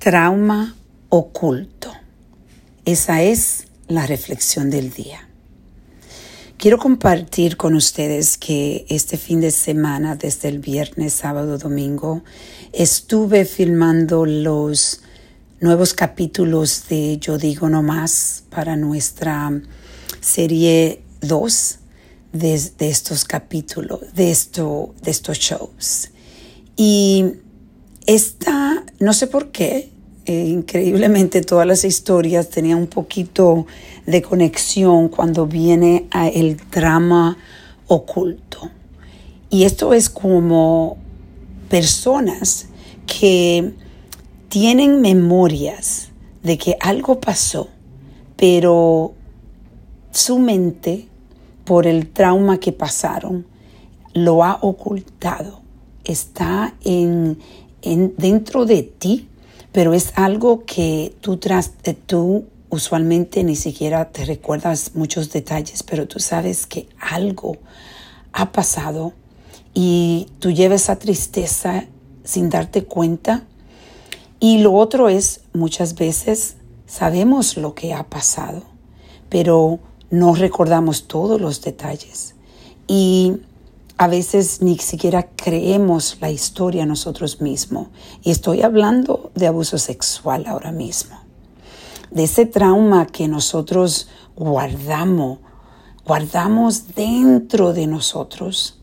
Trauma oculto. Esa es la reflexión del día. Quiero compartir con ustedes que este fin de semana, desde el viernes, sábado, domingo, estuve filmando los nuevos capítulos de Yo Digo No Más para nuestra serie 2 de, estos capítulos, de, esto, de estos shows. Y esta, no sé por qué, eh, increíblemente todas las historias tenían un poquito de conexión cuando viene a el drama oculto. Y esto es como personas que tienen memorias de que algo pasó, pero su mente, por el trauma que pasaron, lo ha ocultado está en, dentro de ti, pero es algo que tú, tras, eh, tú usualmente ni siquiera te recuerdas muchos detalles, pero tú sabes que algo ha pasado y tú llevas esa tristeza sin darte cuenta. Y lo otro es, muchas veces sabemos lo que ha pasado, pero no recordamos todos los detalles. Y a veces ni siquiera creemos la historia nosotros mismos. Y estoy hablando de abuso sexual ahora mismo. De ese trauma que nosotros guardamos, guardamos dentro de nosotros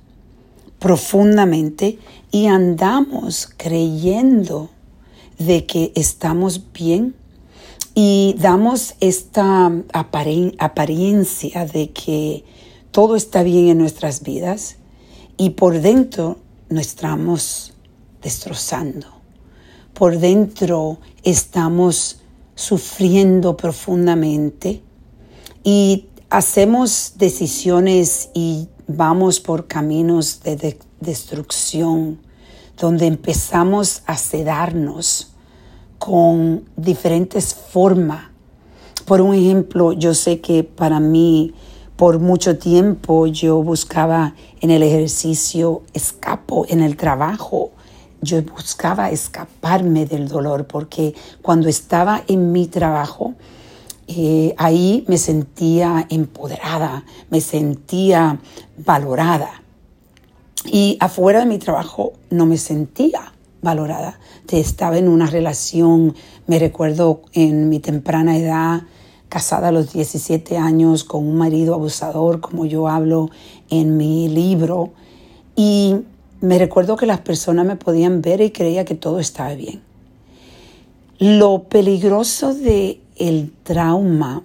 profundamente y andamos creyendo de que estamos bien y damos esta apariencia de que todo está bien en nuestras vidas y por dentro nos estamos destrozando. Por dentro estamos sufriendo profundamente y hacemos decisiones y vamos por caminos de, destrucción donde empezamos a sedarnos con diferentes formas. Por un ejemplo, yo sé que para mí por mucho tiempo yo buscaba en el ejercicio escapo, en el trabajo. Yo buscaba escaparme del dolor porque cuando estaba en mi trabajo, eh, ahí me sentía empoderada, me sentía valorada. Y afuera de mi trabajo no me sentía valorada. Estaba en una relación, me recuerdo en mi temprana edad, casada a los 17 años con un marido abusador, como yo hablo en mi libro. Y me recuerdo que las personas me podían ver y creía que todo estaba bien. Lo peligroso de el trauma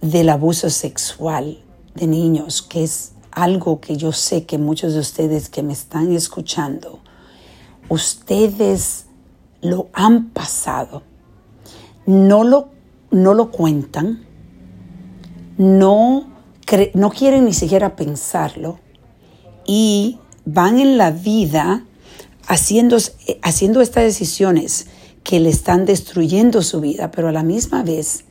del abuso sexual de niños, que es algo que yo sé que muchos de ustedes que me están escuchando, ustedes lo han pasado. No lo no lo cuentan, no, no quieren ni siquiera pensarlo y van en la vida haciendo, haciendo estas decisiones que le están destruyendo su vida, pero a la misma vez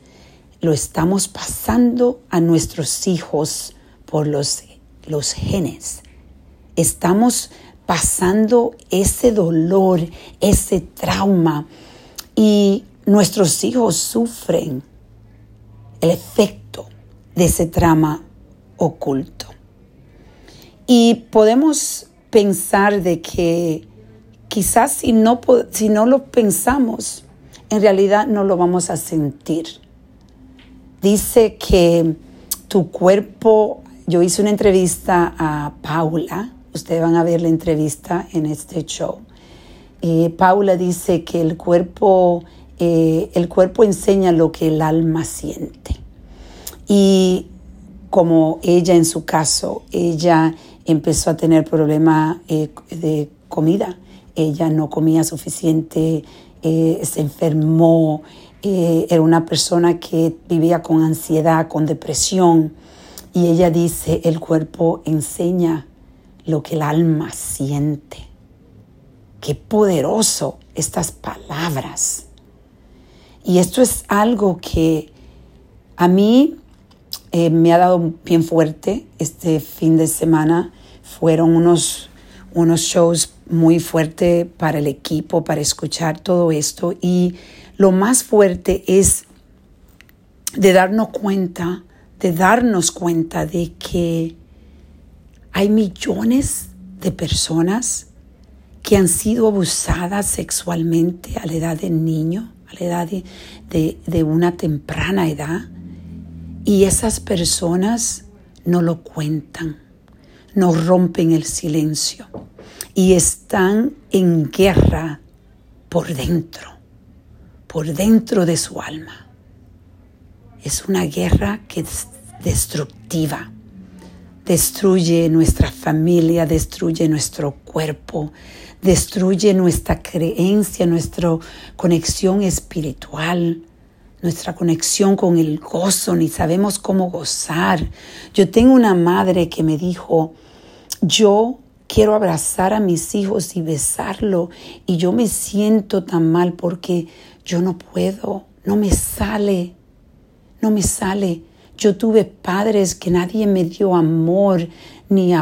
lo estamos pasando a nuestros hijos por los, los genes. Estamos pasando ese dolor, ese trauma y nuestros hijos sufren el efecto de ese trama oculto. Y podemos pensar de que quizás si no, si no lo pensamos, en realidad no lo vamos a sentir. Dice que tu cuerpo, yo hice una entrevista a Paula, ustedes van a ver la entrevista en este show. y Paula dice que el cuerpo eh, el cuerpo enseña lo que el alma siente. Y como ella en su caso, ella empezó a tener problemas eh, de comida. Ella no comía suficiente, eh, se enfermó, era una persona que vivía con ansiedad, con depresión. Y ella dice, el cuerpo enseña lo que el alma siente. Qué poderoso estas palabras. Y esto es algo que a mí eh, me ha dado bien fuerte este fin de semana. Fueron unos, unos shows muy fuertes para el equipo, para escuchar todo esto. Y lo más fuerte es de darnos cuenta, de darnos cuenta de que hay millones de personas que han sido abusadas sexualmente a la edad de niño, la edad de, de una temprana edad. Y esas personas no lo cuentan, no rompen el silencio y están en guerra por dentro, por dentro de su alma. Es una guerra que es destructiva. Destruye nuestra familia, destruye nuestro cuerpo, destruye nuestra creencia, nuestra conexión espiritual, nuestra conexión con el gozo, ni sabemos cómo gozar. Yo tengo una madre que me dijo, yo quiero abrazar a mis hijos y besarlo y yo me siento tan mal porque yo no puedo, no me sale, no me sale. Yo tuve padres que nadie me dio amor, ni,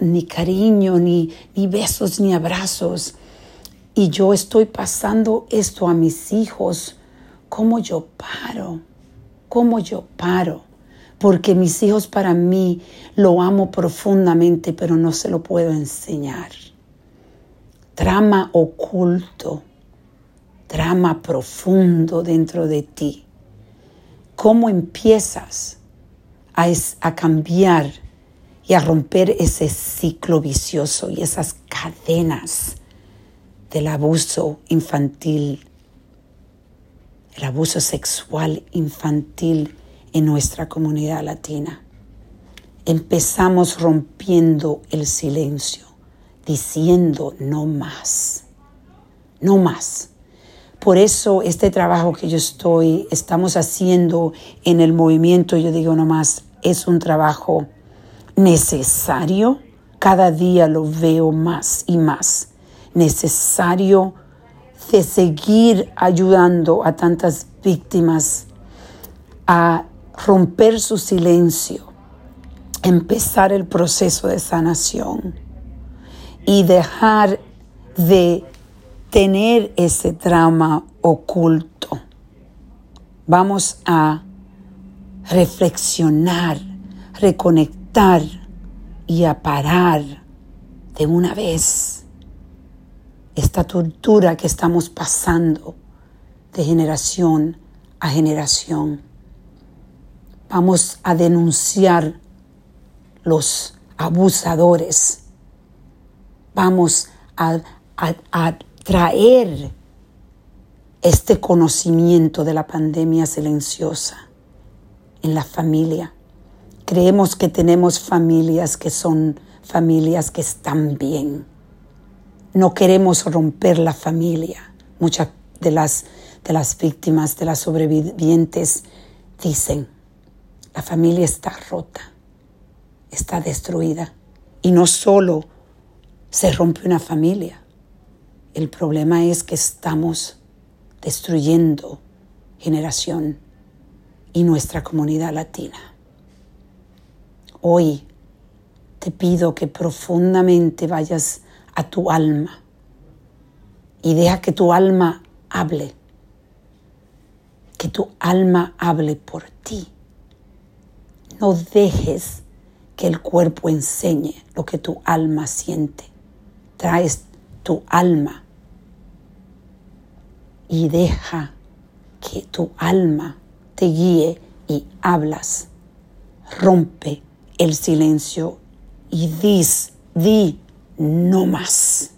ni cariño, ni, ni besos, ni abrazos. Y yo estoy pasando esto a mis hijos ¿Cómo yo paro? ¿Cómo yo paro? Porque mis hijos para mí lo amo profundamente, pero no se lo puedo enseñar. Drama oculto, drama profundo dentro de ti. ¿Cómo empiezas a, a cambiar y a romper ese ciclo vicioso y esas cadenas del abuso infantil el abuso sexual infantil en nuestra comunidad latina. Empezamos rompiendo el silencio, diciendo no más, no más. Por eso este trabajo que yo estoy, estamos haciendo en el movimiento, yo digo no más, es un trabajo necesario. Cada día lo veo más y más. Necesario de seguir ayudando a tantas víctimas a romper su silencio, empezar el proceso de sanación y dejar de tener ese trauma oculto. Vamos a reflexionar, reconectar y a parar de una vez esta tortura que estamos pasando de generación a generación. Vamos a denunciar los abusadores. Vamos a, traer este conocimiento de la pandemia silenciosa en la familia. Creemos que tenemos familias que son familias que están bien no queremos romper la familia. Muchas de las, de las víctimas, de las sobrevivientes, dicen, la familia está rota, está destruida. Y no solo se rompe una familia, el problema es que estamos destruyendo generación y nuestra comunidad latina. Hoy te pido que profundamente vayas a tu alma y deja que tu alma hable, que tu alma hable por ti. No dejes que el cuerpo enseñe lo que tu alma siente. Traes tu alma y deja que tu alma te guíe y hablas. Rompe el silencio y dis, di no más.